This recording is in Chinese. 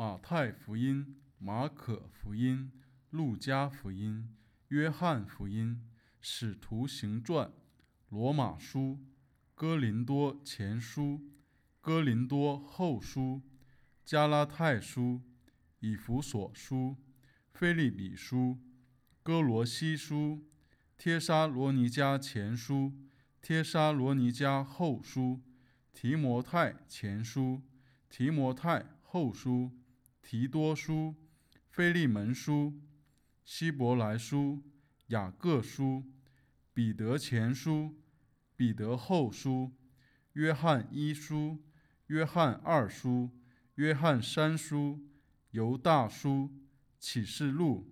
马太福音、马可福音、路加福音、约翰福音、使徒行传、罗马书、哥林多前书、哥林多后书、加拉太书、以弗所书、腓利比书、哥罗西书、帖撒罗尼迦前书、帖撒罗尼迦后书、提摩太前书、提摩太后书、提多书、腓利门书、希伯来书、雅各书、彼得前书、彼得后书、约翰一书、约翰二书、约翰三书、犹大书、启示录、